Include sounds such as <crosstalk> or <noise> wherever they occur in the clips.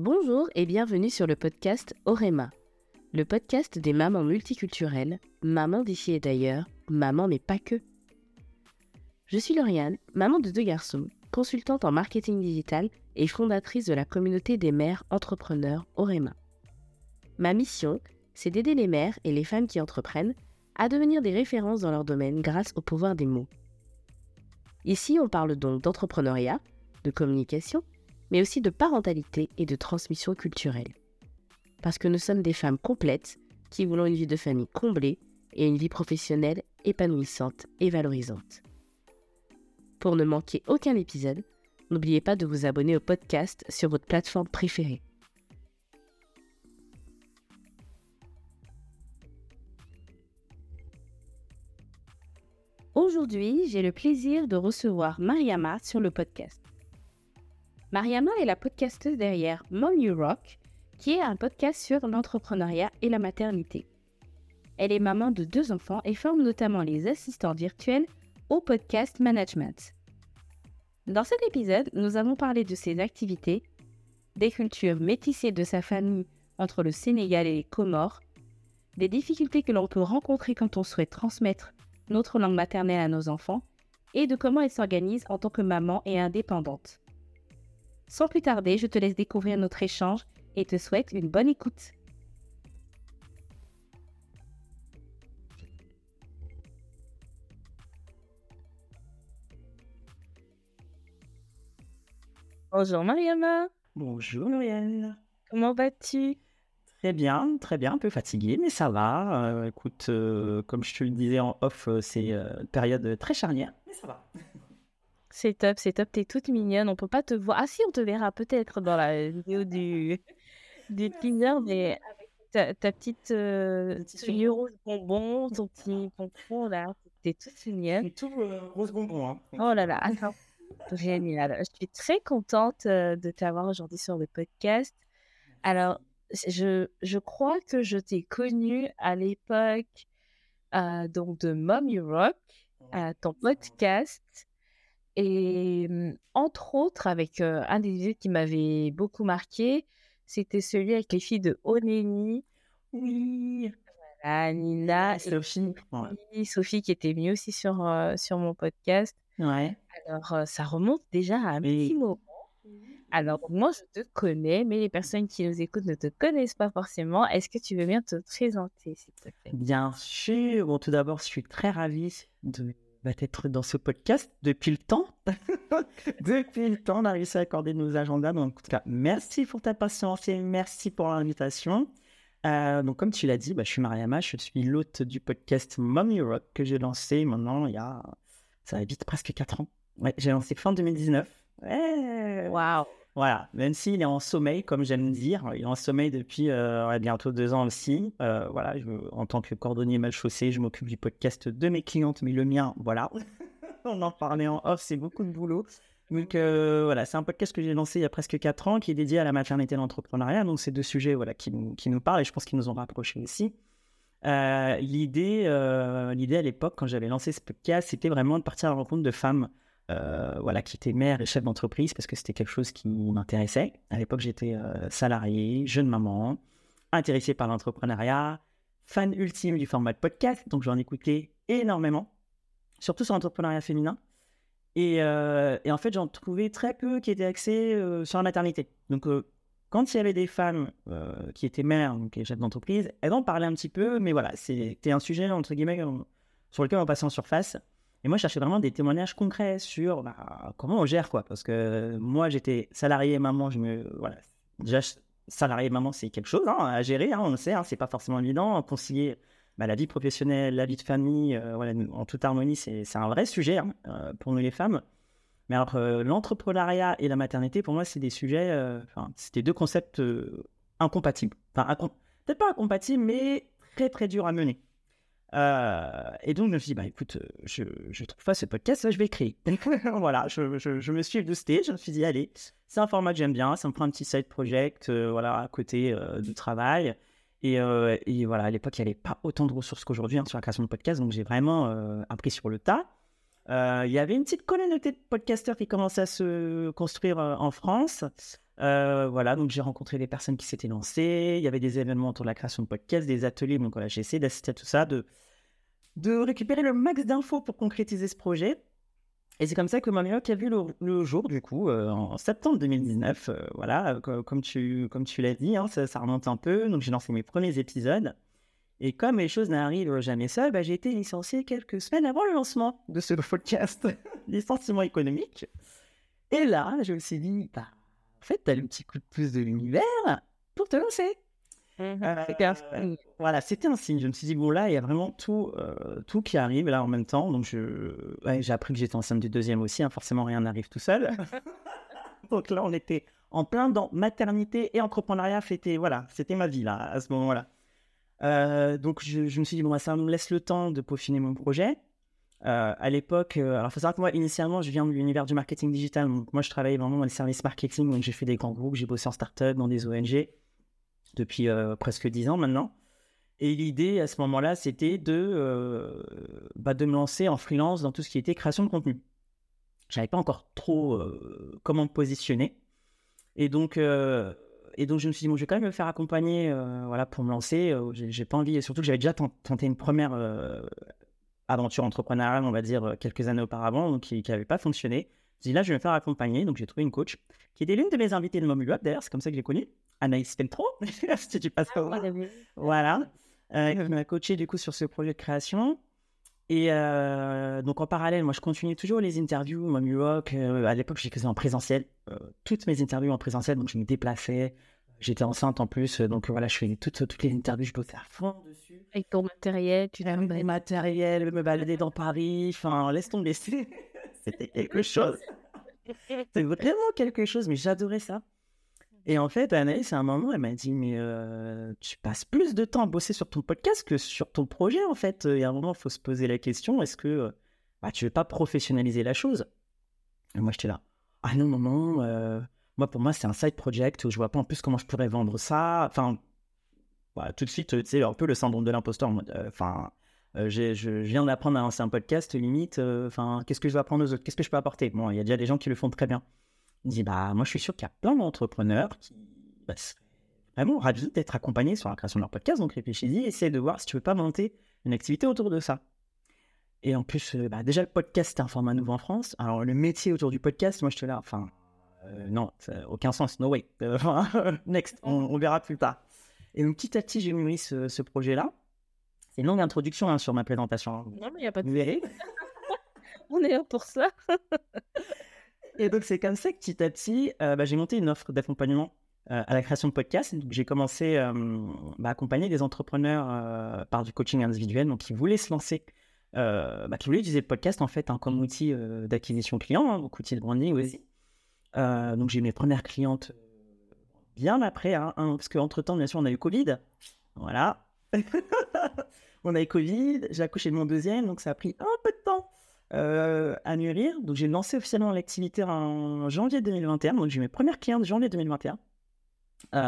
Bonjour et bienvenue sur le podcast Orema, le podcast des mamans multiculturelles, mamans d'ici et d'ailleurs, maman mais pas que. Je suis Lauriane, maman de deux garçons, consultante en marketing digital et fondatrice de la communauté des mères entrepreneurs Orema. Ma mission, c'est d'aider les mères et les femmes qui entreprennent à devenir des références dans leur domaine grâce au pouvoir des mots. Ici, on parle donc d'entrepreneuriat, de communication, mais aussi de parentalité et de transmission culturelle. Parce que nous sommes des femmes complètes qui voulons une vie de famille comblée et une vie professionnelle épanouissante et valorisante. Pour ne manquer aucun épisode, n'oubliez pas de vous abonner au podcast sur votre plateforme préférée. Aujourd'hui, j'ai le plaisir de recevoir Mariama sur le podcast. Mariama est la podcasteuse derrière Mom You Rock, qui est un podcast sur l'entrepreneuriat et la maternité. Elle est maman de deux enfants et forme notamment les assistants virtuels au podcast management. Dans cet épisode, nous avons parlé de ses activités, des cultures métissées de sa famille entre le Sénégal et les Comores, des difficultés que l'on peut rencontrer quand on souhaite transmettre notre langue maternelle à nos enfants, et de comment elle s'organise en tant que maman et indépendante. Sans plus tarder, je te laisse découvrir notre échange et te souhaite une bonne écoute. Bonjour Mariama. Bonjour Muriel. Comment vas-tu? Très bien, très bien, un peu fatigué, mais ça va. Euh, écoute, euh, comme je te le disais en off, euh, c'est une période très charnière, mais ça va. <laughs> C'est top, c'est top, t'es toute mignonne, on peut pas te voir. Ah si, on te verra peut-être dans la vidéo du, <laughs> du teaser, mais ta, ta petite euh, rose bonbon, ton petit pompon là, t'es toute mignonne. Tout rose bonbon. Hein. Oh là là, attends. <laughs> Génial. Je suis très contente de t'avoir aujourd'hui sur le podcast. Alors, je, je crois que je t'ai connue à l'époque euh, donc de Mom You Rock, euh, ton podcast. Et entre autres, avec un des vidéos qui m'avait beaucoup marqué, c'était celui avec les filles de Oneni. Oui. Voilà, Nina Sophie. et Sophie qui était venue aussi sur, sur mon podcast. Ouais. Alors, ça remonte déjà à un petit moment. Alors, moi, je te connais, mais les personnes qui nous écoutent ne te connaissent pas forcément. Est-ce que tu veux bien te présenter, s'il te plaît? Bien sûr. Bon, tout d'abord, je suis très ravie de d'être dans ce podcast depuis le temps. <laughs> depuis le temps, on a réussi à accorder nos agendas. Donc, en tout cas, merci pour ta patience et merci pour l'invitation. Euh, donc, comme tu l'as dit, bah, je suis Mariama, je suis l'hôte du podcast Mom Europe que j'ai lancé maintenant il y a, ça va vite, presque 4 ans. Ouais, j'ai lancé fin 2019. Ouais. Waouh Voilà, même s'il est en sommeil, comme j'aime dire, il est en sommeil depuis euh, bientôt deux ans aussi. Euh, voilà, je, en tant que cordonnier mal chaussé, je m'occupe du podcast de mes clientes, mais le mien, voilà. <laughs> On en parlait en off, c'est beaucoup de boulot. Donc euh, voilà, c'est un podcast que j'ai lancé il y a presque quatre ans, qui est dédié à la maternité et l'entrepreneuriat. Donc c'est deux sujets voilà, qui, qui nous parlent et je pense qu'ils nous ont rapprochés aussi. l'idée, l'idée à l'époque, quand j'avais lancé ce podcast, c'était vraiment de partir à la rencontre de femmes euh, voilà, qui était mère et chef d'entreprise parce que c'était quelque chose qui m'intéressait. À l'époque, j'étais euh, salarié, jeune maman, intéressé par l'entrepreneuriat, fan ultime du format de podcast, donc j'en écoutais énormément, surtout sur l'entrepreneuriat féminin. Et, euh, en fait, j'en trouvais très peu qui étaient axés sur la maternité. Donc, quand il y avait des femmes qui étaient mères, donc chefs d'entreprise, elles en parlaient un petit peu, mais voilà, c'était un sujet, entre guillemets, sur lequel on passait en surface. Et moi, je cherchais vraiment des témoignages concrets sur bah, comment on gère, quoi. Parce que moi, j'étais salarié maman, je me. Voilà. Déjà, salarié maman, c'est quelque chose hein, à gérer, hein, on le sait, hein, c'est pas forcément évident. Concilier bah, la vie professionnelle, la vie de famille, euh, voilà, en toute harmonie, c'est un vrai sujet hein, euh, pour nous les femmes. Mais alors, euh, l'entrepreneuriat et la maternité, pour moi, c'est des sujets. C'était deux concepts incompatibles. Enfin, peut-être pas incompatibles, mais très, très durs à mener. Euh, et donc, je me suis dit, bah, écoute, euh, je, je trouve pas ce podcast, là, je vais créer. <laughs> <laughs> voilà, je, je, je, me suis boosté, je me suis dit, allez, c'est un format que j'aime bien, ça me prend un petit side project, euh, voilà, à côté du travail. Et, et, voilà, à l'époque, il n'y avait pas autant de ressources qu'aujourd'hui hein, sur la création de podcast, donc j'ai vraiment appris sur le tas. Il y avait une petite communauté de podcasteurs qui commençait à se construire en France. Voilà, donc j'ai rencontré des personnes qui s'étaient lancées. Il y avait des événements autour de la création de podcasts, des ateliers. Donc voilà, j'ai essayé d'assister à tout ça, de, récupérer le max d'infos pour concrétiser ce projet. Et c'est comme ça que Mamioc a vu le, jour, du coup, en septembre 2019. voilà, comme tu, comme tu l'as dit, hein, ça, ça, remonte un peu. Donc j'ai lancé mes premiers épisodes. Et comme les choses n'arrivent jamais seules, bah, j'ai été licencié quelques semaines avant le lancement de ce <laughs> podcast, licenciement économique. Et là, je me suis dit, bah, en fait, tu as le petit coup de pouce de l'univers pour te lancer. Mmh euh, voilà, c'était un signe. Je me suis dit, bon, là, il y a vraiment tout, euh, tout qui arrive là en même temps. Donc, je... j'ai appris que j'étais enceinte du deuxième aussi. Hein. Forcément, rien n'arrive tout seul. <laughs> <laughs> donc là, on était en plein dans maternité et entrepreneuriat. C'était, voilà, c'était ma vie là, à ce moment-là. Euh, donc je, me suis dit, bon, bah, ça me laisse le temps de peaufiner mon projet. Euh, à l'époque, euh, alors faut savoir que moi, initialement, je viens de l'univers du marketing digital. Moi, je travaillais vraiment dans les services marketing. Donc, j'ai fait des grands groupes, j'ai bossé en start-up, dans des ONG depuis presque 10 ans maintenant. Et l'idée à ce moment-là, c'était de, bah, de me lancer en freelance dans tout ce qui était création de contenu. Je savais pas encore trop comment me positionner. Et donc, et donc, je me suis dit, bon, je vais quand même me faire accompagner euh, voilà, pour me lancer. Euh, j'ai pas envie, surtout que j'avais déjà tenté une première euh, aventure entrepreneuriale, on va dire, quelques années auparavant, donc qui n'avait pas fonctionné. Je dit, là, je vais me faire accompagner. Donc, j'ai trouvé une coach qui était l'une de mes invitées de Momuweb, d'ailleurs, c'est comme ça que j'ai connu, Anaïs Peltro, <laughs> si tu passes ah, Voilà. Elle m'a coaché, du coup, sur ce projet de création. Et donc en parallèle, moi je continue toujours les interviews, mon Walk. à l'époque, j'ai faisais en présentiel, toutes mes interviews en présentiel, donc je me déplaçais, J'étais enceinte en plus, donc voilà, je fais toutes, toutes les interviews, je bossais à fond dessus. Avec ton matériel, tu Avec mon matériel, me balader dans Paris, enfin, laisse tomber. <laughs> C'était quelque chose. C'était vraiment quelque chose, mais j'adorais ça. Et en fait, Anaïs, à un moment, elle m'a dit Mais euh, tu passes plus de temps à bosser sur ton podcast que sur ton projet, en fait. Et à un moment, il faut se poser la question est-ce que bah, tu veux pas professionnaliser la chose? Et moi, j'étais là Ah non, non, non. Euh, moi, pour moi, c'est un side project où je vois pas en plus comment je pourrais vendre ça. Enfin, bah, tout de suite, tu sais, un peu le syndrome de l'imposteur. Euh, enfin, euh, je viens d'apprendre à lancer un podcast, limite. Euh, enfin, qu'est-ce que je vais apprendre aux autres? Qu'est-ce que je peux apporter? Bon, il y a déjà des gens qui le font très bien. Je dis, bah, moi, je suis sûr qu'il y a plein d'entrepreneurs qui bah, vraiment ravis d'être accompagnés sur la création de leur podcast. Donc, réfléchis-y, essaie de voir si tu veux pas monter une activité autour de ça. Et en plus, bah, déjà, le podcast, c'est un format nouveau en France. Alors, le métier autour du podcast, moi, je te là, enfin, euh, non, aucun sens, no way. Euh, <laughs> next, on, verra plus tard. Et donc petit à petit, j'ai mûri ce, ce projet-là. C'est une longue introduction hein, sur ma présentation. Hein. Non, mais il n'y a pas de... Vous <laughs> on est là pour ça. <laughs> et donc c'est comme ça que petit à petit, euh, bah, j'ai monté une offre d'accompagnement à la création de podcasts. J'ai commencé bah, à accompagner des entrepreneurs par du coaching individuel, donc qui voulaient se lancer, bah, qui voulaient utiliser le podcast en fait hein, comme outil d'acquisition client, donc outil de branding aussi. Euh, donc j'ai mes premières clientes euh, bien après, hein, hein, parce qu'entre-temps, bien sûr, on a eu Covid. Voilà. <laughs> on a eu Covid, j'ai accouché de mon deuxième, donc ça a pris un peu de temps euh, à mûrir. Donc j'ai lancé officiellement l'activité en janvier 2021. Donc j'ai mes premières clientes janvier 2021.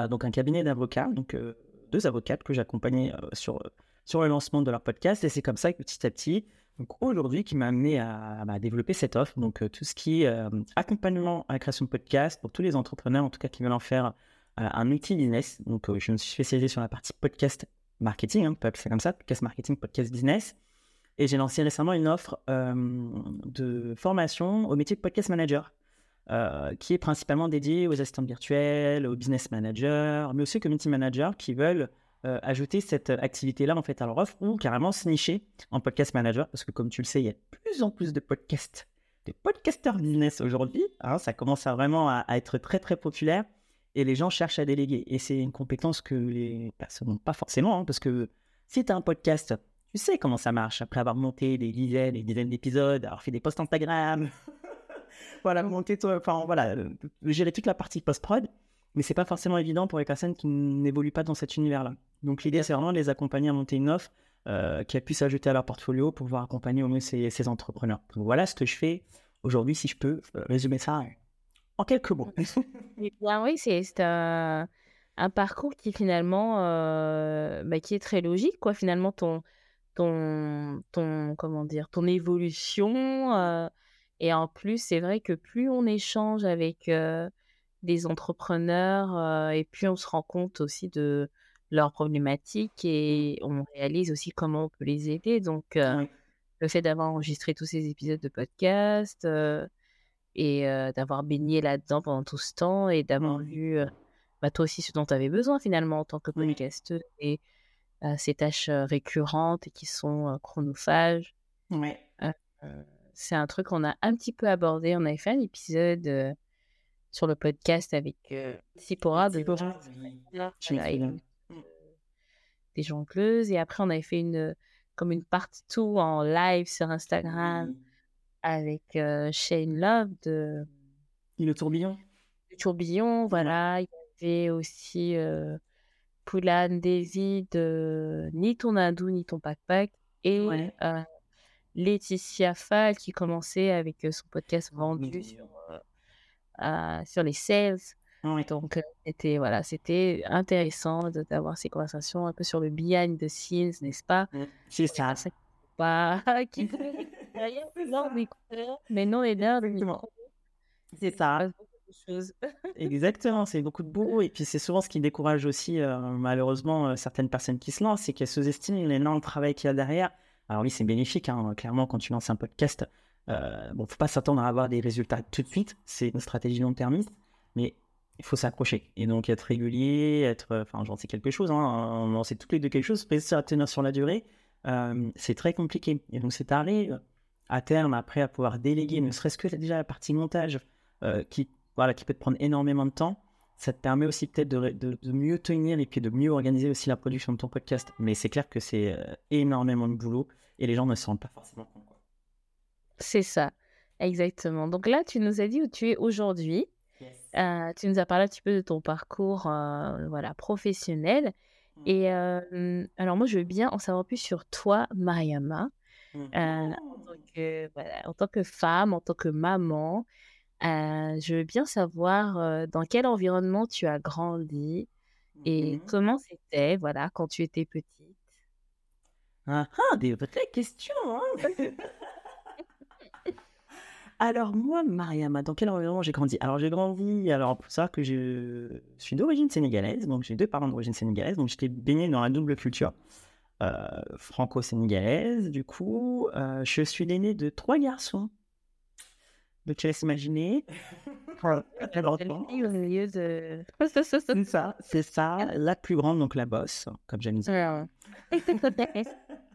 donc un cabinet d'avocats, donc deux avocates que j'accompagnais sur, sur le lancement de leur podcast. Et c'est comme ça que petit à petit, aujourd'hui qui m'a amené à, bah, développer cette offre. Donc euh, tout ce qui est euh, accompagnement à la création de podcast pour tous les entrepreneurs, en tout cas qui veulent en faire euh, un outil business. Donc je me suis spécialisé sur la partie podcast marketing, hein, on peut appeler ça comme ça, podcast marketing, podcast business. Et j'ai lancé récemment une offre de formation au métier de podcast manager. qui est principalement dédiée aux assistants virtuels, aux business managers, mais aussi aux community managers qui veulent euh, ajouter cette activité-là en fait à leur offre ou carrément se nicher en podcast manager parce que comme tu le sais, il y a de plus en plus de podcasts, de podcasters business aujourd'hui. Hein, ça commence à vraiment à, être très très populaire et les gens cherchent à déléguer. Et c'est une compétence que les personnes n'ont pas forcément hein, parce que si tu as un podcast, tu sais comment ça marche après avoir monté des dizaines et des dizaines d'épisodes, avoir fait des posts Instagram. <laughs> voilà, monter toi, enfin voilà, euh, gérer toute la partie post-prod mais c'est pas forcément évident pour les personnes qui n'évoluent pas dans cet univers-là. Donc l'idée, c'est vraiment de les accompagner à monter une offre euh, qui a pu s'ajouter à leur portfolio pour pouvoir accompagner au mieux ces, entrepreneurs. Donc voilà ce que je fais aujourd'hui, si je peux euh, résumer ça en quelques mots. <laughs> oui, c'est un, un, parcours qui finalement, euh, bah, qui est très logique, quoi. Finalement, ton, ton, ton, comment dire, ton évolution. et en plus, c'est vrai que plus on échange avec des entrepreneurs et puis on se rend compte aussi de leurs problématiques et on réalise aussi comment on peut les aider. Donc, le fait d'avoir enregistré tous ces épisodes de podcast et d'avoir baigné là-dedans pendant tout ce temps et d'avoir vu bah, toi aussi ce dont tu avais besoin finalement en tant que podcasteuse et ces tâches récurrentes et qui sont chronophages. Ouais. c'est un truc qu'on a un petit peu abordé. On avait fait un épisode sur le podcast avec Sipora de des jongleuses. Et après, on avait fait une, comme une partie tout en live sur Instagram avec Shane Love de. Le tourbillon? Le tourbillon, voilà. Il y avait aussi euh, Poulan de Ni ton hindou, ni ton backpack. Et Laetitia Fall qui commençait avec son podcast vendu sur, sur les sales. Donc, c'était voilà, c'était intéressant d'avoir ces conversations un peu sur le behind the scenes, n'est-ce pas? Mmh, C'est ça. Pas <laughs> <laughs> qui non, mais non, et là, c'est ça. Exactement, c'est beaucoup de boulot. Et puis, c'est souvent ce qui décourage aussi, malheureusement, certaines personnes qui se lancent, c'est qu'elles sous-estiment l'énorme travail qu'il y a derrière. Alors, oui, c'est bénéfique, hein, clairement, quand tu lances un podcast. Euh, bon, faut pas s'attendre à avoir des résultats tout de suite. C'est une stratégie long termiste. Mais il faut s'accrocher. Et donc être régulier, être, enfin j'en sais quelque chose, hein, on sait toutes les deux quelque chose, réussir à tenir sur la durée, euh, c'est très compliqué. Et donc c'est arrive à terme après à pouvoir déléguer, ne serait-ce que déjà la partie montage euh, qui, voilà, qui peut te prendre énormément de temps. Ça te permet aussi peut-être de, de, mieux tenir et puis de mieux organiser aussi la production de ton podcast. Mais c'est clair que c'est euh, énormément de boulot et les gens ne se rendent pas forcément compte. C'est ça, exactement. Donc là, tu nous as dit où tu es aujourd'hui. Euh, tu nous as parlé un petit peu de ton parcours euh, voilà, professionnel. Mmh. Et euh, alors, moi, je veux bien en savoir plus sur toi, Mariama. Mmh. en, tant que, voilà, en tant que femme, en tant que maman. je veux bien savoir dans quel environnement tu as grandi et mmh. comment c'était voilà, quand tu étais petite. Ah, ah des vraies questions. Hein <laughs> <laughs> Alors moi, Mariama, dans quel environnement j'ai grandi? Alors j'ai grandi, alors pour ça que je suis d'origine sénégalaise, donc j'ai deux parents d'origine sénégalaise, donc j'étais baigné dans la double culture euh, franco-sénégalaise. Du coup, euh, je suis l'aîné de trois garçons. Donc tu laisses imaginer. <laughs> c'est ça, c'est ça. <laughs> La plus grande, donc la bosse, comme j'aime dire. <laughs>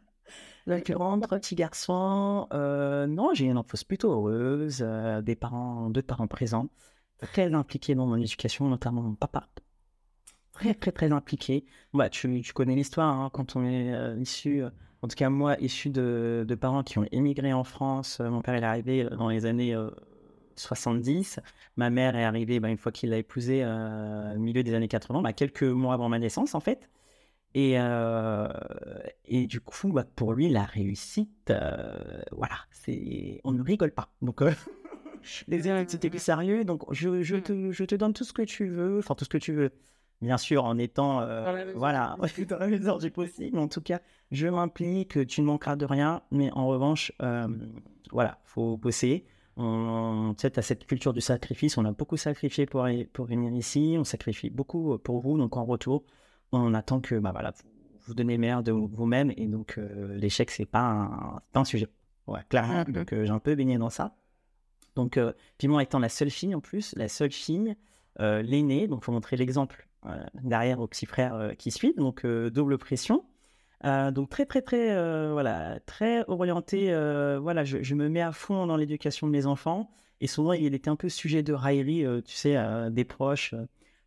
Rentre, petit garçon. Euh, non, j'ai une enfance plutôt heureuse, euh, des parents, deux parents présents, très impliqués dans mon éducation, notamment mon papa. Très, très, très impliqué. Bah, tu, tu connais l'histoire, hein, quand on est euh, issu, en tout cas moi, issu de, de, parents qui ont émigré en France. mon père est arrivé dans les années 70. Ma mère est arrivée bah, une fois qu'il l'a épousé au milieu des années 80, bah, quelques mois avant ma naissance en fait. Et, euh, et du coup, bah, pour lui, la réussite, euh, voilà, c'est, on ne rigole pas. Donc, euh, <laughs> les élèves, c'était plus <laughs> sérieux. Donc, je, je, te, je, te, donne tout ce que tu veux, enfin, tout ce que tu veux. Bien sûr, en étant, voilà, <laughs> dans la mesure du possible. En tout cas, je m'implique, tu ne manqueras de rien. Mais en revanche, voilà, faut bosser. On, tu sais, as cette culture du sacrifice. On a beaucoup sacrifié pour, pour venir ici. On sacrifie beaucoup pour vous. Donc, en retour, on attend que bah, voilà, vous, vous donnez le meilleur de vous-même et donc euh, l'échec c'est pas un, pas un sujet. Ouais, clairement. Mmh. Donc euh, j'ai un peu baigné dans ça. Donc euh, puis moi étant la seule fille en plus, la seule fille, l'aînée, donc faut montrer l'exemple derrière au petit frère qui suit, donc double pression. donc très très très voilà très orienté voilà je, je, me mets à fond dans l'éducation de mes enfants et souvent il était un peu sujet de raillerie tu sais des proches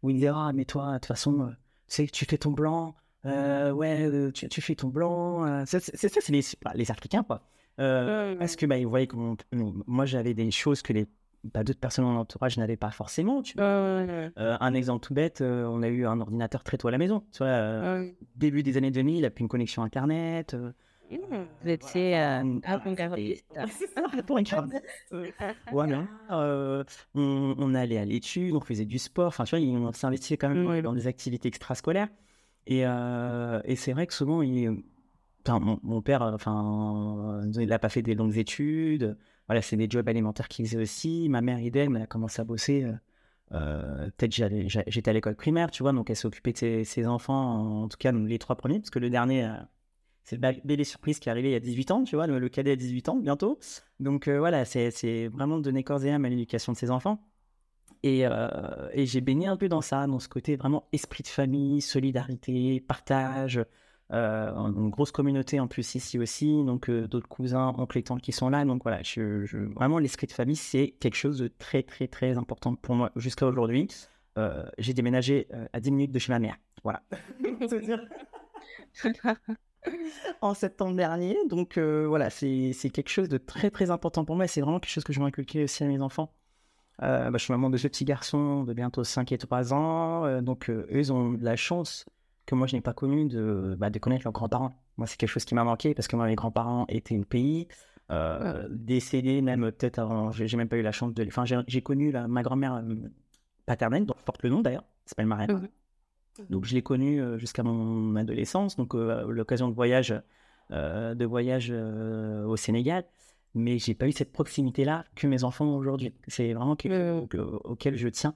où il disait ah mais toi de toute façon c'est tu fais ton blanc, euh, ouais, euh, tu, tu, fais ton blanc. Euh, c'est ça, c'est les, les, Africains, quoi. Parce que, bah, vous voyez, moi, j'avais des choses que les bah, d'autres personnes dans l'entourage n'avaient pas forcément. Tu un exemple tout bête, on a eu un ordinateur très tôt à la maison. Tu vois, début des années 2000, il a plus une connexion Internet. Vous étiez avant-gardiste. Voilà. <laughs> on, on, allait à l'étude, on faisait du sport. Enfin, tu vois, on s'investissait quand même dans des activités extrascolaires. Et, euh, et c'est vrai que souvent, il, enfin, mon, père, enfin, il n'a pas fait des longues études. Voilà, c'est des jobs alimentaires qu'il faisait aussi. Ma mère, idem, elle a commencé à bosser peut-être j'étais à l'école primaire, tu vois, donc elle occupée de ses, enfants, en tout cas les trois premiers, parce que le dernier, c'est le bébé surprise qui est arrivé il y a 18 ans, tu vois, le, cadet a 18 ans bientôt. Donc voilà, c'est vraiment donner corps et âme à l'éducation de ses enfants. Et, et j'ai baigné un peu dans ça, dans ce côté vraiment esprit de famille, solidarité, partage, euh, une grosse communauté en plus ici aussi, donc euh, d'autres cousins, oncles et tantes qui sont là. Donc voilà, je, vraiment l'esprit de famille, c'est quelque chose de très très très important pour moi jusqu'à aujourd'hui. Euh, j'ai déménagé à 10 minutes de chez ma mère. Voilà. <laughs> <laughs> <laughs> en septembre dernier. Donc voilà, c'est quelque chose de très très important pour moi c'est vraiment quelque chose que je veux inculquer aussi à mes enfants. Bah, je suis maman de ce petit garçon de bientôt 5 et 3 ans. donc eux, ils ont la chance que moi je n'ai pas connu de, bah, de connaître leurs grands-parents. Moi, c'est quelque chose qui m'a manqué parce que moi, mes grands-parents étaient au pays, euh, décédés même peut-être avant. J'ai même pas eu la chance de. Enfin, j'ai connu la, ma grand-mère euh, paternelle, dont porte le nom d'ailleurs, s'appelle Marianne. Donc, je l'ai connue euh, jusqu'à mon adolescence, donc l'occasion de voyage, de voyage au Sénégal. Mais j'ai pas eu cette proximité-là que mes enfants ont aujourd'hui. C'est vraiment quelque chose auquel je tiens.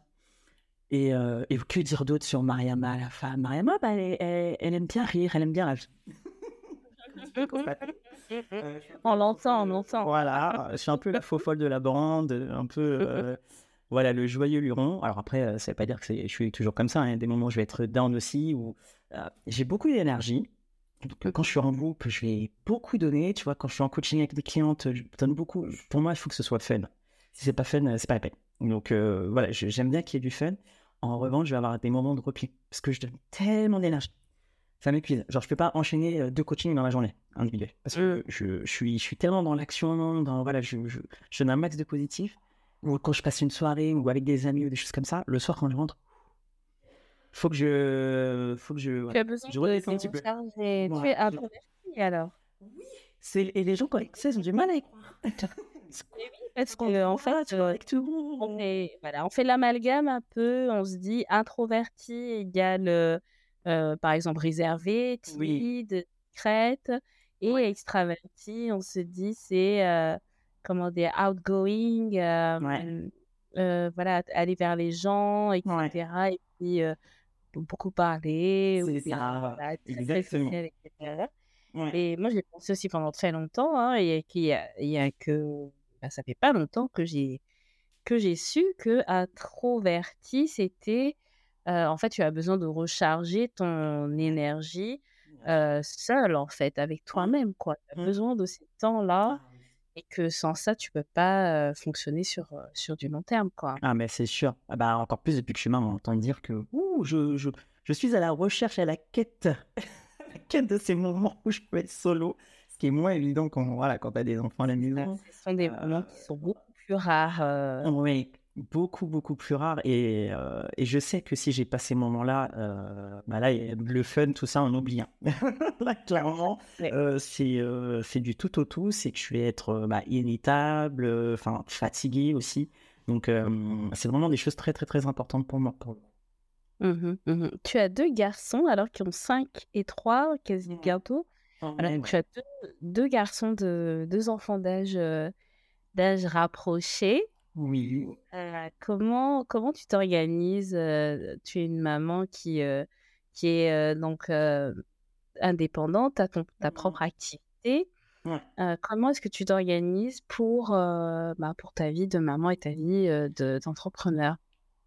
Et, euh, et, que dire d'autre sur Mariama, la femme? Mariama, bah, elle, elle, aime bien rire, elle aime bien <laughs> on l'entend, on l'entend. Voilà, je suis un peu la faux folle de la bande, un peu euh, voilà le joyeux luron. Alors après, euh, ça veut pas dire que je suis toujours comme ça. Hein. Des moments où je vais être down aussi, où j'ai beaucoup d'énergie. quand je suis en groupe, je vais beaucoup donner. Tu vois, quand je suis en coaching avec des clientes, je donne beaucoup. Pour moi, il faut que ce soit fun. Si c'est pas fun, c'est pas la peine. Donc voilà, j'aime bien qu'il y ait du fun. En revanche, je vais avoir des moments de repli parce que je donne tellement d'énergie. Ça m'épuise. Genre, je peux pas enchaîner euh, deux coachings dans la journée individuelle parce que mmh. je, suis, je suis tellement dans l'action, dans voilà, je, je, je, donne un max de positif. Ou quand je passe une soirée ou avec des amis ou des choses comme ça, le soir quand je rentre, faut que je, faut que je, tu as besoin je de un petit peu. tu es introverti alors? Oui. C'est et les gens quand ils ont du mal à y croire. <laughs> Parce qu'en fait, on fait, voilà, on fait l'amalgame un peu, on se dit introverti égale, euh, par exemple, réservé, timide, discrète, et extraverti, on se dit c'est, euh, comment dire, outgoing, euh, voilà, aller vers les gens, etc. Et puis beaucoup parler, c'est ça, exactement. Et moi, j'ai pensé aussi pendant très longtemps, hein, et qu'il y, y a que bah, ça fait pas longtemps que j'ai que j'ai su que introverti c'était en fait tu as besoin de recharger ton énergie seul en fait avec toi-même quoi. Tu as mmh. besoin de ces temps-là et que sans ça tu peux pas fonctionner sur sur du long terme quoi ah mais c'est sûr ah bah encore plus depuis que je suis maman on entend dire que je, je, je, suis à la recherche à la quête <laughs> la quête de ces moments où je peux être solo qui est moins évident quand, voilà, quand tu as des enfants à la maison. Ce sont des euh, moments qui sont beaucoup plus rares. Euh. Oui, beaucoup, beaucoup plus rares. Et, euh, et, je sais que si j'ai pas ces moments-là, bah là, le fun, tout ça, on oublie. Hein. <laughs> là, clairement, c'est c'est du tout au tout. C'est que je vais être bah, irritable, enfin fatigué aussi. Donc, c'est vraiment des choses très, très, très importantes pour moi. Mmh mmh tu as deux garçons, alors qui ont 5 et 3, quasi bientôt. Alors, tu as deux, garçons, de, deux enfants d'âge euh, d'âge rapproché. Oui. Euh, comment, comment tu t'organises euh, Tu es une maman qui, qui est donc indépendante, tu as ta mmh. propre activité. comment est-ce que tu t'organises pour, bah, pour ta vie de maman et ta vie d'entrepreneur?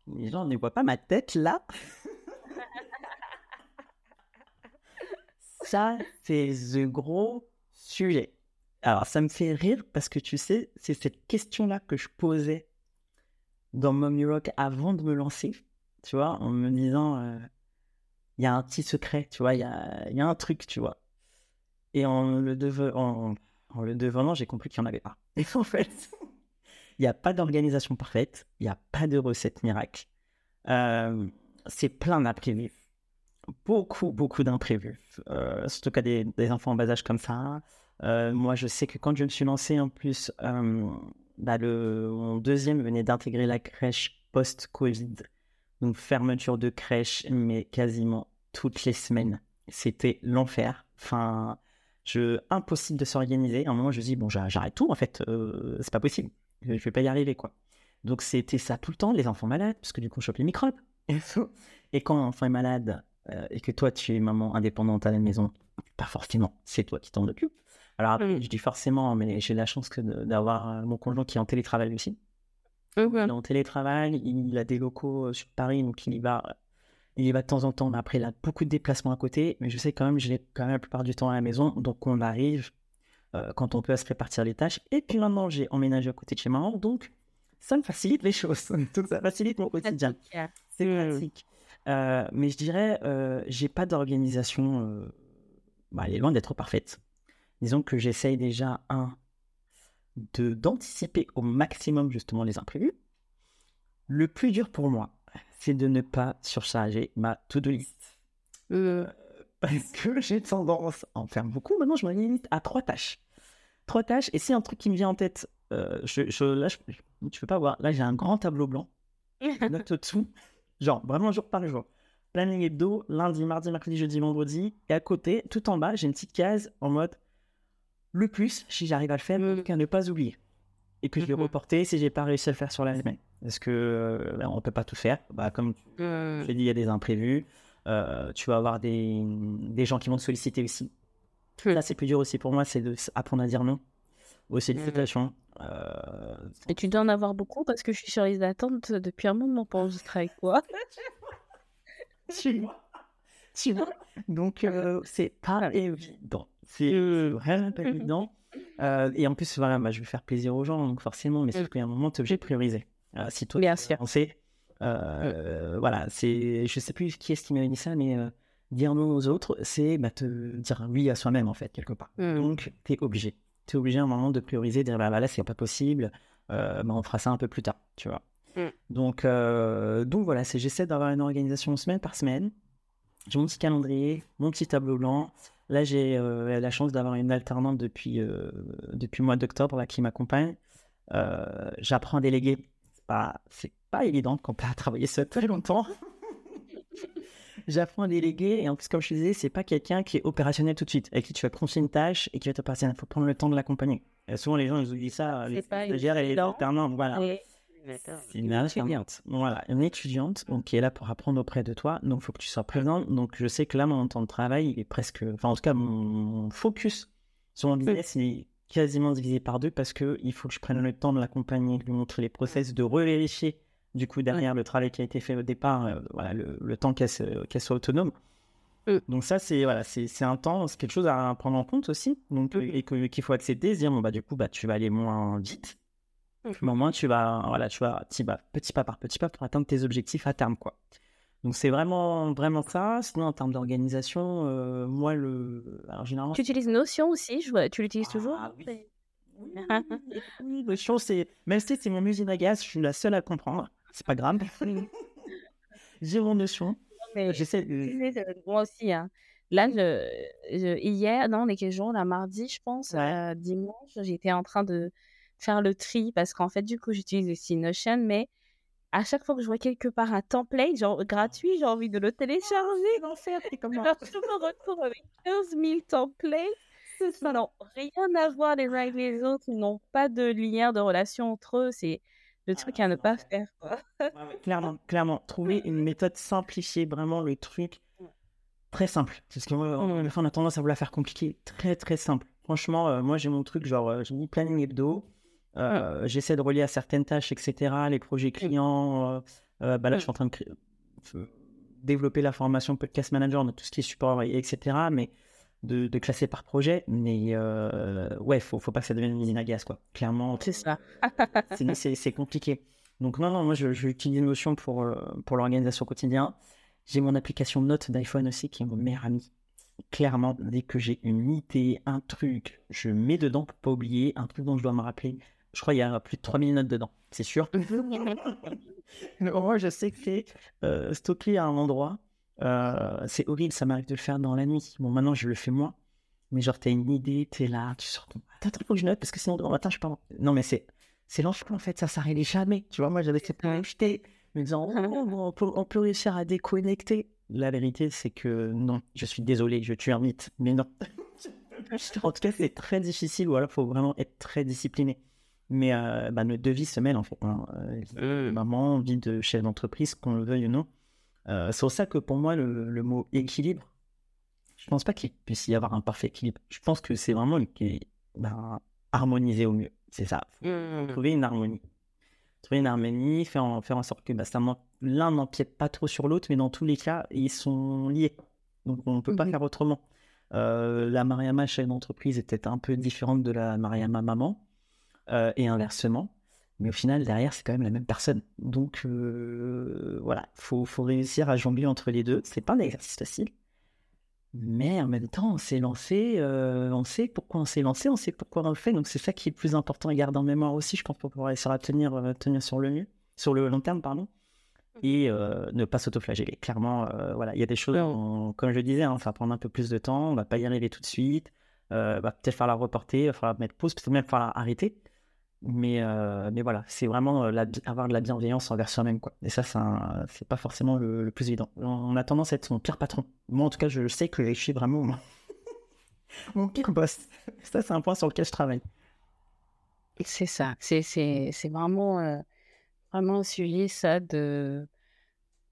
Les gens ne voient pas ma tête là. <laughs> ça, c'est le gros sujet. Alors, ça me fait rire parce que tu sais, c'est cette question-là que je posais dans Mommy Rock avant de me lancer, tu vois, en me disant, euh, il y a un petit secret, tu vois, il y a, un truc, tu vois. Et en le, devenant, j'ai compris qu'il n'y en avait pas. <laughs> Et en fait, il n'y a pas d'organisation parfaite, il n'y a pas de recette miracle. Euh, c'est plein d'imprévus beaucoup, beaucoup d'imprévus. Euh, surtout qu'à des, enfants en bas âge comme ça. Euh, moi, je sais que quand je me suis lancé, en plus, euh, bah, mon deuxième venait d'intégrer la crèche post-Covid. Donc, fermeture de crèche, mais quasiment toutes les semaines. C'était l'enfer. Enfin, je, impossible de s'organiser. À un moment, je me dis, bon, j'arrête tout, en fait. c'est pas possible. Je vais pas y arriver, quoi. Donc c'était ça tout le temps, les enfants malades, parce que du coup on chope les microbes. <laughs> Et quand un enfant est malade euh, et que toi tu es maman indépendante à la maison, pas forcément, c'est toi qui t'en occupes. Alors après, Mm. je dis forcément, mais j'ai la chance que d'avoir euh, mon conjoint qui est en télétravail aussi. Il est en télétravail, il a des locaux euh, sur Paris, donc il y va, il y va de temps en temps. Mais après, il a beaucoup de déplacements à côté, mais je sais quand même, je l'ai quand même la plupart du temps à la maison, donc on arrive euh, quand on peut à se répartir les tâches. Et puis maintenant, j'ai emménagé à côté de chez maman, donc ça me facilite les choses. <laughs> donc ça facilite mon quotidien. C'est Mm. pratique. Euh, mais je dirais, euh, j'ai pas d'organisation. euh, bah, elle est loin d'être parfaite. Disons que j'essaye déjà, un, de d'anticiper au maximum justement les imprévus. Le plus dur pour moi, c'est de ne pas surcharger ma to-do list. Euh, Parce que <laughs> j'ai tendance à en faire beaucoup. Maintenant, je me limite à trois tâches. Trois tâches, et c'est un truc qui me vient en tête. euh, je, je- là, je, tu peux pas voir. Là, j'ai un grand tableau blanc. Note <laughs> tout. Genre, vraiment jour par jour. Planning hebdo, lundi, mardi, mercredi, jeudi, vendredi. Et à côté, tout en bas, j'ai une petite case en mode le plus, si j'arrive à le faire, Mm. qu'à ne pas oublier. Et que je vais Mhm. reporter si j'ai pas réussi à le faire sur la semaine. Parce que euh, là, on peut pas tout faire. Bah, comme je l'ai dit, il y a des imprévus. Euh, tu vas avoir des, des gens qui vont te solliciter aussi. Là, c'est plus dur aussi pour moi, c'est de s- apprendre à dire non aux sollicitations. Euh, Et tu dois en avoir beaucoup parce que je suis sur les attentes depuis un moment pour enregistrer avec toi. <laughs> tu vois, tu vois? Donc, euh, c'est pas évident. C'est Euh, vraiment pas évident. Euh, et en plus, voilà, bah, je vais faire plaisir aux gens, donc forcément, mais sauf qu'il y a un moment, tu es obligé de prioriser. Euh, si toi, Bien sûr. avancer, euh, voilà, c'est, je sais plus qui est-ce qui m'avait dit ça, mais euh, dire non aux autres, c'est bah, te dire oui à soi-même, en fait, quelque part. Mm. Donc, tu es obligé. Tu es obligé à un moment de prioriser, de dire bah, bah, là, c'est pas possible, euh, bah, on fera ça un peu plus tard, tu vois. Mm. Donc, donc voilà, c'est, j'essaie d'avoir une organisation semaine par semaine. J'ai mon petit calendrier, mon petit tableau blanc. Là, j'ai euh, la chance d'avoir une alternante depuis, euh, depuis le mois d'octobre là, qui m'accompagne. Euh, J'apprends à déléguer. C'est pas, c'est pas évident quand tu as <laughs> travaillé seul très longtemps. <laughs> J'apprends à déléguer et en plus, comme je te disais, c'est pas quelqu'un qui est opérationnel tout de suite, avec qui tu vas confier une tâche et qui va te passer. Il faut prendre le temps de l'accompagner. Et souvent, les gens ils oublient ça, les C'est pas stagiaires et les alternants. Voilà. C'est une alternante. Voilà, une étudiante donc, qui est là pour apprendre auprès de toi. Donc, il faut que tu sois présente. Donc, je sais que là, mon temps de travail, il est presque. Enfin, en tout cas, mon, focus sur mon business, est quasiment divisé par deux parce qu'il faut que je prenne le temps de l'accompagner, de lui montrer les process, de revérifier, du coup, derrière le travail qui a été fait au départ, euh, voilà, le, le temps qu'elle soit autonome. Donc, ça, c'est voilà, c'est un temps, c'est quelque chose à prendre en compte aussi. Donc, et qu'il faut accepter, se dire, bon, bah, du coup, bah, tu vas aller moins vite. Mais au moins, tu vas, voilà, tu vas petit pas, petit pas par petit pas pour atteindre tes objectifs à terme, quoi. Donc, c'est vraiment, vraiment ça. Sinon, en termes d'organisation, euh, moi, le. Alors, généralement. Tu utilises Notion aussi je vois- Tu l'utilises toujours? Ah, oui. Oui, oui, Notion, c'est. Même si c'est mon à gaz, je suis la seule à comprendre. C'est pas grave. <laughs> J'ai mon Notion. Mais J'essaie euh, moi aussi. Hein. Là, je, je- hier, non, on est quel jour là, mardi, je pense, Ouais. euh, dimanche, j'étais en train de faire le tri parce qu'en fait, du coup, j'utilise aussi Notion, mais à chaque fois que je vois quelque part un template, genre gratuit, j'ai envie de le télécharger. l'enfer, c'est comme Alors, je me retrouve avec 15 000 templates. Ils n'ont rien à voir les uns avec les autres, ils n'ont pas de lien, de relation entre eux. C'est le Ah, truc à ne pas l'enfer. faire. Quoi. Clairement, clairement. Trouver une <laughs> méthode simplifiée, vraiment le truc très simple. Parce que moi, on a tendance à vouloir faire compliqué. Très, très simple. Franchement, euh, moi, j'ai mon truc, genre, euh, j'ai mis planning hebdo. Euh, J'essaie de relier à certaines tâches, etc. Les projets clients. euh, euh, bah là, je suis en train de créer- développer la formation podcast manager, donc tout ce qui est support, et- etc. Mais de, de classer par projet. Mais euh, ouais, faut, faut pas que ça devienne une usine à gaz, quoi. Clairement. C'est ça. C'est- compliqué. Donc non, non, moi je, je utilise Notion pour, pour l'organisation quotidienne. J'ai mon application Note d'iPhone aussi qui est mon meilleur ami. Clairement, dès que j'ai une idée, un truc, je mets dedans pour pas oublier, un truc dont je dois me rappeler. Je crois qu'il y a plus de 3000 notes dedans, c'est sûr. <laughs> Moins, je sais que c'est euh, stocké à un endroit. Euh, c'est horrible, ça m'arrive de le faire dans la nuit. Bon, maintenant, je le fais moins. Mais genre, t'as une idée, t'es là, tu sors ton... Attends, attends, faut que je note, parce que sinon, demain matin, je pas... Non, mais c'est... C'est l'enfer, en fait, ça s'arrête jamais. Tu vois, moi, j'avais cette jeter, me disant, oh, <laughs> on, peut, on peut réussir à déconnecter. La vérité, c'est que non, je suis désolé, je tue un mythe, mais non. <laughs> en tout cas, c'est très difficile, ou alors, il faut vraiment être très discipliné. Mais bah, nos deux vies se mêlent en fait. Hein. Mmh. Maman, vie de chef d'entreprise, qu'on le veuille ou non. c'est pour ça que pour moi, le, mot équilibre, je pense pas qu'il puisse y avoir un parfait équilibre. Je pense que c'est vraiment ben, harmoniser au mieux. C'est ça. Mmh. Trouver une harmonie. Trouver une harmonie, faire en, faire en sorte que bah, l'un n'empiète pas trop sur l'autre, mais dans tous les cas, ils sont liés. Donc on ne peut pas mmh faire autrement. Euh, la Mariama chef d'entreprise était un peu différente de la Mariama maman, euh, et inversement. Mais au final, derrière, c'est quand même la même personne. Donc euh, voilà, il faut, faut, réussir à jongler entre les deux. C'est pas un exercice facile. Mais en même temps, on s'est lancé, on sait pourquoi on s'est lancé, on sait pourquoi on le fait. Donc c'est ça qui est le plus important à garder en mémoire aussi, je pense, pour pouvoir réussir à tenir, tenir sur le mieux, sur le long terme, pardon et ne pas s'autoflageller. Clairement, voilà, il y a des choses, comme je le disais, hein, ça va prendre un peu plus de temps, on va pas y arriver tout de suite, va peut-être falloir reporter, il va falloir mettre pause, peut-être même falloir arrêter. Mais, mais voilà, c'est vraiment avoir de la bienveillance envers soi-même. Quoi. Et ça, c'est pas forcément le, plus évident. On, a tendance à être son pire patron. Moi, en tout cas, je sais que je suis vraiment <laughs> mon pire boss. Ça, c'est un point sur lequel je travaille. C'est ça. C'est vraiment vraiment sujet, ça, de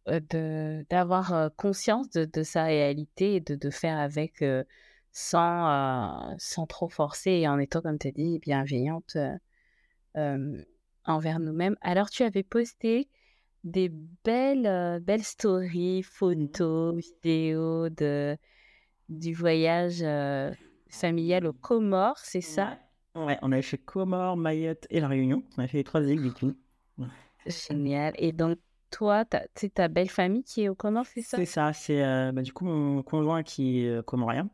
d'avoir conscience de, de, sa réalité et de, de faire avec sans, sans trop forcer et en étant, comme tu as dit, bienveillante envers nous-mêmes. Alors, tu avais posté des belles, belles stories, mmh photos, vidéos de, du voyage familial aux Comores, c'est ça? Ouais. on avait fait Comores, Mayotte et La Réunion. On a fait les trois îles du coup. Génial. Et donc, toi, c'est ta belle famille qui est au Comores, c'est ça? C'est ça. C'est euh, bah, du coup mon conjoint qui est euh, comorien.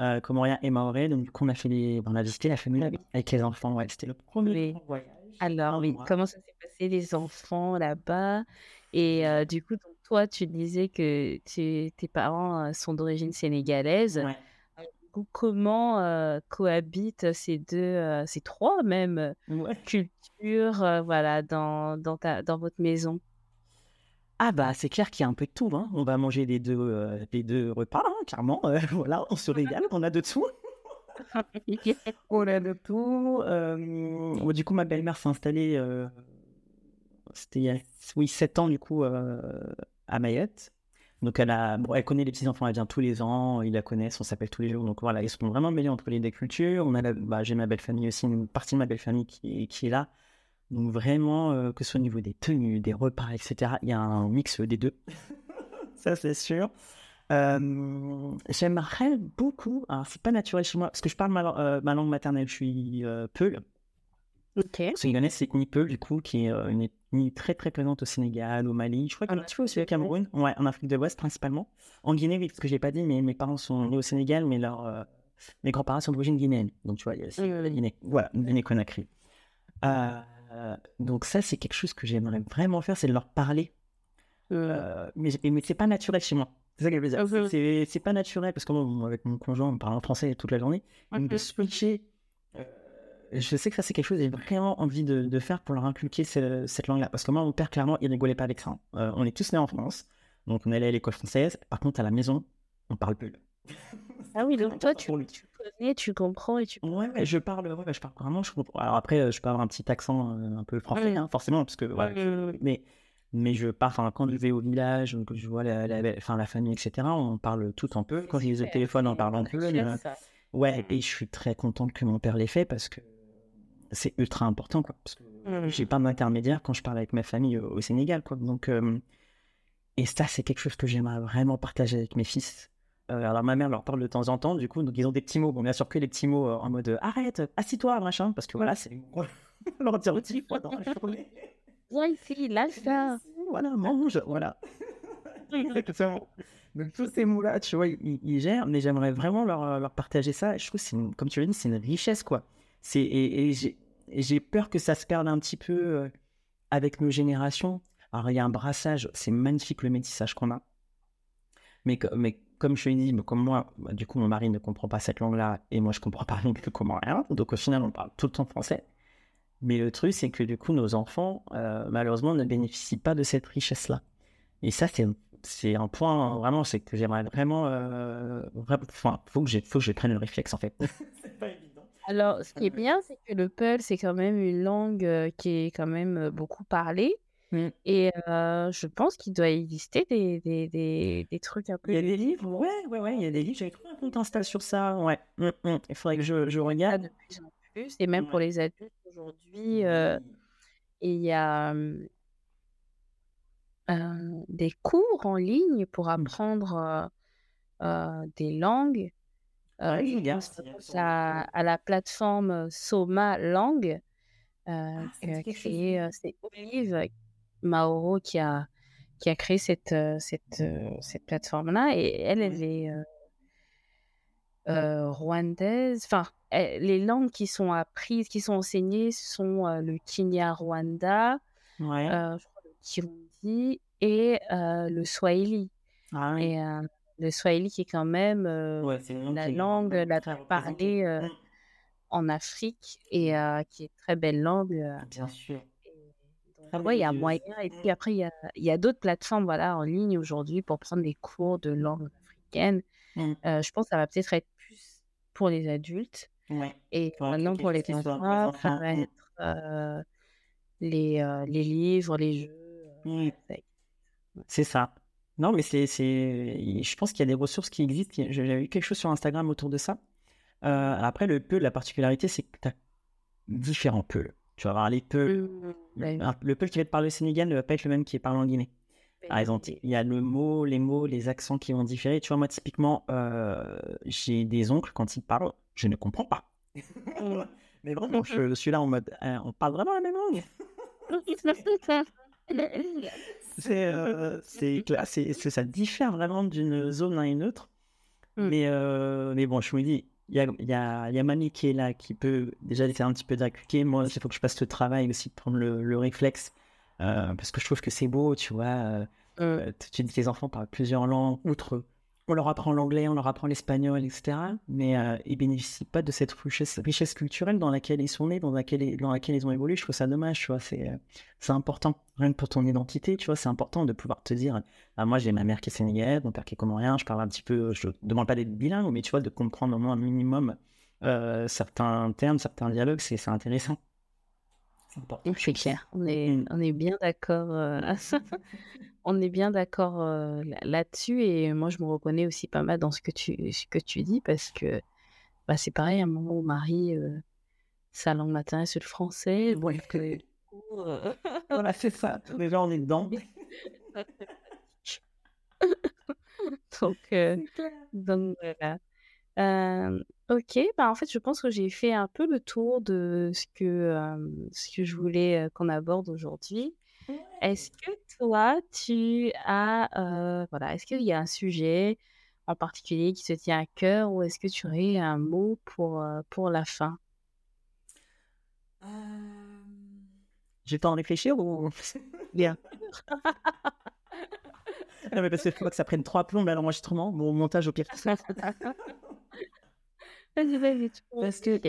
Euh, comorien et maoré. Donc, du coup, on a, fait les... on a visité la famille avec les enfants. Ouais, c'était le premier voyage. Alors, oui, comment ça s'est passé, les enfants là-bas? Et du coup, donc, toi, tu disais que tes parents sont d'origine sénégalaise. Ouais comment cohabitent ces deux, ces trois même cultures, voilà, dans, dans, ta, dans votre maison? Ah bah c'est clair qu'il y a un peu de tout. Hein. On va manger les deux, les deux repas, hein, clairement. <laughs> voilà, on se régale, on a de tout. <laughs> on a de tout. du coup, ma belle-mère s'est installée, c'était il y a oui, 7 ans du coup, à Mayotte. Donc elle, a, elle connaît les petits-enfants, elle vient tous les ans, ils la connaissent, on s'appelle tous les jours. Donc voilà, ils sont vraiment mêlés entre les deux cultures. On a bah, j'ai ma belle famille aussi, une partie de ma belle famille qui, qui est là. Donc vraiment, euh, que ce soit au niveau des tenues, des repas, etc., il y a un mix des deux. <laughs> Ça c'est sûr. Euh, j'aimerais beaucoup, alors c'est pas naturel chez moi, parce que je parle ma, euh, ma langue maternelle, je suis Peul. Ok. C'est Peul, du coup, qui est une ethnie très très présente au Sénégal, au Mali. Je crois qu'il y a un petit peu aussi au Cameroun. Ouais, en Afrique de l'Ouest principalement. En Guinée, oui, parce que je l'ai pas dit, mais mes parents sont nés au Sénégal, mais leurs, euh, mes grands-parents sont d'origine guinéenne. Donc tu vois, il y a aussi la Guinée. Voilà, Guinée-Conakry. Euh, donc ça, c'est quelque chose que j'aimerais vraiment faire, c'est de leur parler. Euh, mais mais c'est pas naturel chez moi. C'est. C'est pas naturel parce que moi, avec mon conjoint, on parle en français toute la journée. Donc de switcher je sais que ça, c'est quelque chose que j'ai vraiment envie de, faire pour leur inculquer cette langue-là. Parce que moi, mon père, clairement, il rigolait pas avec ça. Hein. Euh, on est tous nés en France, donc on allait à l'école française. Par contre, à la maison, on parle plus. <laughs> Ah oui, donc toi, tu, tu, connais, tu comprends et tu. Ouais, je parle, ouais, je parle vraiment. Je comprends. Alors après, euh, je parle un petit accent euh, un peu français, hein, forcément, parce que. mais, mais je parle, enfin, quand je vais au village, que je vois la, la, la famille, etc., on parle tout un peu. Quand ils ont le téléphone, on parle un peu. Ouais, et je suis très contente que mon père l'ait fait parce que c'est ultra important, quoi. Parce que j'ai pas d'intermédiaire quand je parle avec ma famille au, Sénégal, quoi. Donc, euh, et ça, c'est quelque chose que j'aimerais vraiment partager avec mes fils. Euh, alors, ma mère leur parle de temps en temps, du coup, donc ils ont des petits mots. Bon, bien sûr que les petits mots euh, en mode arrête, assis-toi, machin, parce que voilà, c'est <laughs> leur dire aussi fois dans la journée. Viens ici, lâche ça. Voilà, mange, voilà. <laughs> Donc, tous ces mots-là, tu vois, ils, gèrent, mais j'aimerais vraiment leur, leur, partager ça. Je trouve, que comme tu l'as dit, c'est une richesse, quoi. C'est, et, j'ai peur que ça se perde un petit peu euh, avec nos générations. Alors, il y a un brassage, c'est magnifique le métissage qu'on a. Mais, mais comme je l'ai dit, comme moi, bah, du coup, mon mari ne comprend pas cette langue-là et moi, je comprends pas non plus comment rien. Donc, au final, on parle tout le temps français. Mais le truc, c'est que du coup, nos enfants, euh, malheureusement, ne bénéficient pas de cette richesse-là. Et ça, c'est, un point, vraiment, c'est que j'aimerais vraiment. Euh, enfin, faut que, faut que je prenne le réflexe, en fait. <laughs> c'est pas évident. Alors, ce qui est bien, c'est que le Peul, c'est quand même une langue euh, qui est quand même beaucoup parlée. Mm. Et euh, je pense qu'il doit exister des, des, des, des trucs un peu. Il y a des livres, ouais, ouais, ouais, il y a des livres. J'avais trouvé un compte Insta sur ça, ouais. Mm, mm. Il faudrait que je, je ça regarde. de plus en plus. Et même pour les adultes aujourd'hui, euh, il y a euh, des cours en ligne pour apprendre euh, euh, des langues. Euh, Ouais, je regarde. à, à la plateforme Soma Langue. euh, Ah, euh, c'est Olive Mauro qui a, qui a créé cette, euh, cette, euh, cette plateforme-là. Et elle, elle est euh, rwandaise. Enfin, elle- les langues qui sont apprises, qui sont enseignées sont euh, le Ouais. euh, crois le Kirundi et le Swahili. Ah oui. Et le Swahili qui est quand même Ouais, la langue la parlée euh, Mm. en Afrique et qui est une très belle langue. Bien sûr. Très ouais, il y a moyen. Et puis après, il y a, y a d'autres plateformes voilà, en ligne aujourd'hui pour prendre des cours de langue africaine. Mm. Euh, je pense que ça va peut-être être plus pour les adultes. Ouais. Et maintenant, pour les enfants, ça va Mm. être euh, les, euh, les livres, les jeux. euh, Mm. ça- C'est ça. Non, mais c'est, c'est... je pense qu'il y a des ressources qui existent. J'avais vu quelque chose sur Instagram autour de ça. Après, le Peul, la particularité, c'est que tu as différents Peuls. Tu vas avoir les Peuls. Mm, Le, un- le Peul qui va te parler au Sénégal ne va pas être le même qui est parlé en Guinée. ben, Par exemple, il y a le mot, les mots, les accents qui vont différer. Tu vois, moi, typiquement, euh, j'ai des oncles, quand ils parlent, je ne comprends pas. <laughs> Mais vraiment, je suis là en mode, euh, on parle vraiment la même langue. <laughs> C'est, euh, c'est, c'est, c'est- ça diffère vraiment d'une zone à une autre. Mm. Mais, euh, mais bon, je me dis, il y a, y, a, y a mamie qui est là, qui peut déjà faire un petit peu d'accuquer. Moi, il faut que je fasse le travail aussi de prendre le, le réflexe. euh, parce que je trouve que c'est beau, tu vois. euh, Mm. euh, tu dis que les enfants parlent plusieurs langues, outre, on leur apprend l'anglais, on leur apprend l'espagnol, etc. Mais euh, ils bénéficient pas de cette richesse, culturelle dans laquelle ils sont nés, dans laquelle, dans laquelle ils ont évolué. Je trouve ça dommage, tu vois. C'est, euh, c'est important, rien que pour ton identité, tu vois. C'est important de pouvoir te dire, ah, moi j'ai ma mère qui est sénégalaise, mon père qui est comorien, je parle un petit peu, je demande pas d'être bilingue, mais tu vois, de comprendre au moins un minimum euh, certains termes, certains dialogues, c'est, c'est intéressant. C'est important. C'est clair, on est, Mm. on est bien d'accord. euh, <laughs> on est bien d'accord euh, là- là-dessus et moi je me reconnais aussi pas mal dans ce que tu, ce que tu dis parce que bah, c'est pareil, à un moment où Marie, euh, sa langue maternelle c'est le français. Coup, euh, <laughs> voilà, c'est ça. Déjà, on est dedans. <laughs> donc, donc voilà. Euh, ok, bah en fait je pense que j'ai fait un peu le tour de ce que, euh, ce que je voulais euh, qu'on aborde aujourd'hui. Est-ce que toi, tu as, euh, voilà, est-ce qu'il y a un sujet en particulier qui te tient à cœur ou est-ce que tu aurais un mot pour, euh, pour la fin? J'ai le temps de réfléchir ou. <laughs> Bien? Non, mais parce que je crois que ça prenne trois plombs là, l'enregistrement, mon montage au pire. <laughs> Vas-y, Parce que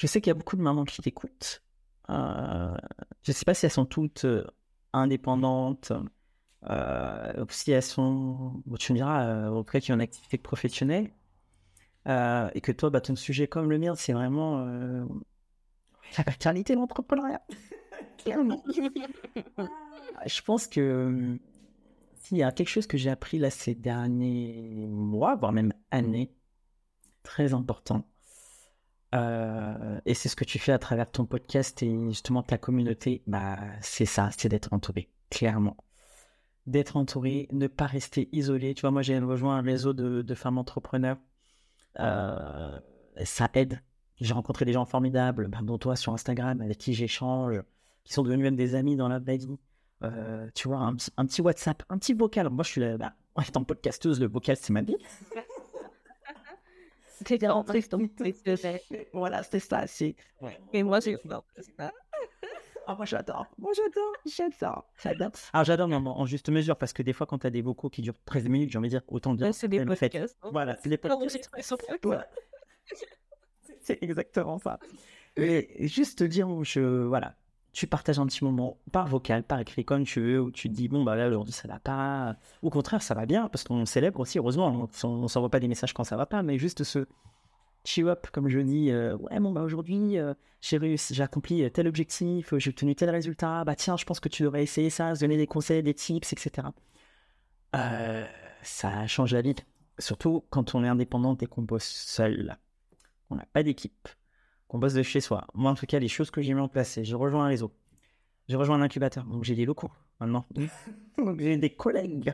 je sais qu'il y a beaucoup de mamans qui t'écoutent. Euh, je sais pas si elles sont toutes euh, indépendantes, euh, si elles sont, tu me diras, euh, cas qui ont une activité professionnelle, et que toi, bah, ton sujet comme le mien, c'est vraiment la paternité, l'entrepreneuriat. <laughs> Je pense que s'il y a quelque chose que j'ai appris là ces derniers mois, voire même années, très important, euh, et c'est ce que tu fais à travers ton podcast et justement ta communauté, bah, c'est ça, c'est d'être entouré, clairement. D'être entouré, ne pas rester isolé. Tu vois, moi j'ai rejoint un réseau de, femmes entrepreneurs. Euh, ça aide. J'ai rencontré des gens formidables, bah, dont toi sur Instagram, avec qui j'échange, qui sont devenus même des amis dans la vie. Euh, tu vois, un, petit- WhatsApp, un petit vocal. Moi, je suis là, bah, étant podcasteuse, le vocal, c'est ma vie. Tes sujets. Voilà, c'était ça. C'est... Et moi, j'ai <laughs> Ah, moi, j'adore. Moi, j'adore. J'adore. J'adore. Alors, j'adore, mais en, en juste mesure, parce que des fois, quand tu as des vocaux qui durent 13 minutes, j'ai envie de dire, autant dire. c'est des podcasts. hein. Voilà, c'est des podcasts. <laughs> C'est exactement ça. Et juste te dire, où je, voilà, tu partages un petit moment par vocal, par écrit, comme tu veux, où tu te dis, bon, bah là, aujourd'hui, ça va pas. Au contraire, ça va bien, parce qu'on célèbre aussi, heureusement. On, on s'envoie pas des messages quand ça va pas, mais juste ce, cheer up, comme je dis. euh, ouais, bon, bah aujourd'hui, euh, j'ai réussi, j'ai accompli tel objectif, euh, j'ai obtenu tel résultat. Bah tiens, je pense que tu devrais essayer ça, se donner des conseils, des tips, etc. Euh, ça change la vie. Surtout quand on est indépendant et qu'on bosse seul. On n'a pas d'équipe. Qu'on bosse de chez soi. Moi, en tout cas, les choses que j'ai mis en place, c'est je rejoins un réseau. Je rejoins un incubateur. Donc, j'ai des locaux maintenant. <laughs> donc, j'ai des collègues.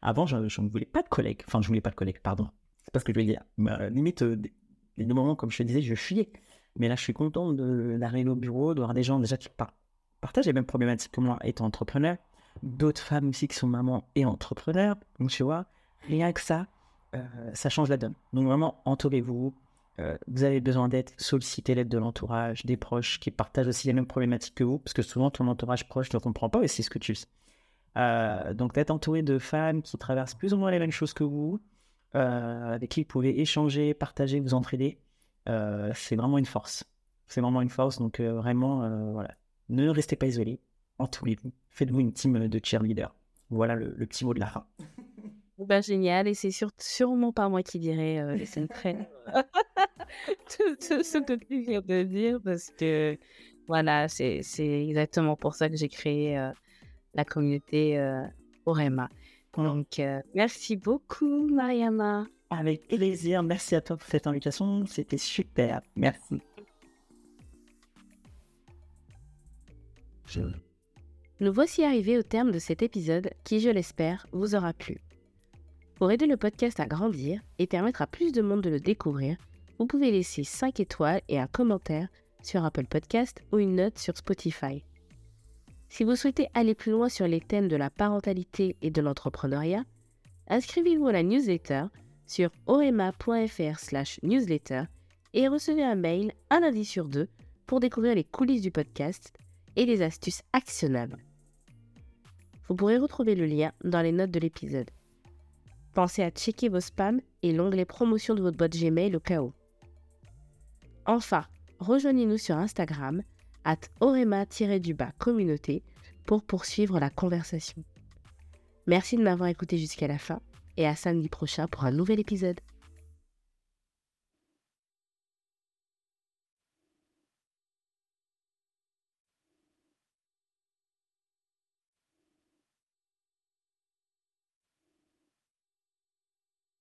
Avant, je, je ne voulais pas de collègues. Enfin, je voulais pas de collègues, pardon. C'est pas ce que je voulais dire. Limite, euh, des, des moments, comme je te disais, je fuyais. Mais là, je suis content d'arriver au bureau, de voir des gens déjà qui par- partagent les mêmes problématiques que moi, étant entrepreneur. D'autres femmes aussi qui sont mamans et entrepreneurs. Donc, tu vois, rien que ça, euh, ça change la donne. Donc, vraiment, entourez-vous. Euh, vous avez besoin d'aide, sollicitez l'aide de l'entourage, des proches qui partagent aussi les mêmes problématiques que vous, parce que souvent ton entourage proche ne comprend pas aussi ce que tu fais. Euh, donc d'être entouré de femmes qui traversent plus ou moins les mêmes choses que vous, euh, avec qui vous pouvez échanger, partager, vous entraider, c'est vraiment une force. C'est vraiment une force, donc vraiment, voilà. Ne restez pas isolés, entourez-vous, faites-vous une team de cheerleaders. Voilà le, le petit mot de la fin. Ben, génial, et c'est sûr- sûrement pas moi qui dirais euh, c'est une très tout, tout ce que tu viens de dire parce que voilà, c'est exactement pour ça que j'ai créé euh, la communauté euh, Orema. Donc, euh, merci beaucoup, Mariama. Avec plaisir, merci à toi pour cette invitation, c'était super, merci. Nous voici arrivés au terme de cet épisode qui, je l'espère, vous aura plu. Pour aider le podcast à grandir et permettre à plus de monde de le découvrir, vous pouvez laisser 5 étoiles et un commentaire sur Apple Podcast ou une note sur Spotify. Si vous souhaitez aller plus loin sur les thèmes de la parentalité et de l'entrepreneuriat, inscrivez-vous à la newsletter sur orema.fr/newsletter et recevez un mail un lundi sur deux pour découvrir les coulisses du podcast et les astuces actionnables. Vous pourrez retrouver le lien dans les notes de l'épisode. Pensez à checker vos spams et l'onglet promotion de votre boîte Gmail au cas où. Enfin, rejoignez-nous sur Instagram, at orema-du-bas communauté, pour poursuivre la conversation. Merci de m'avoir écouté jusqu'à la fin et à samedi prochain pour un nouvel épisode.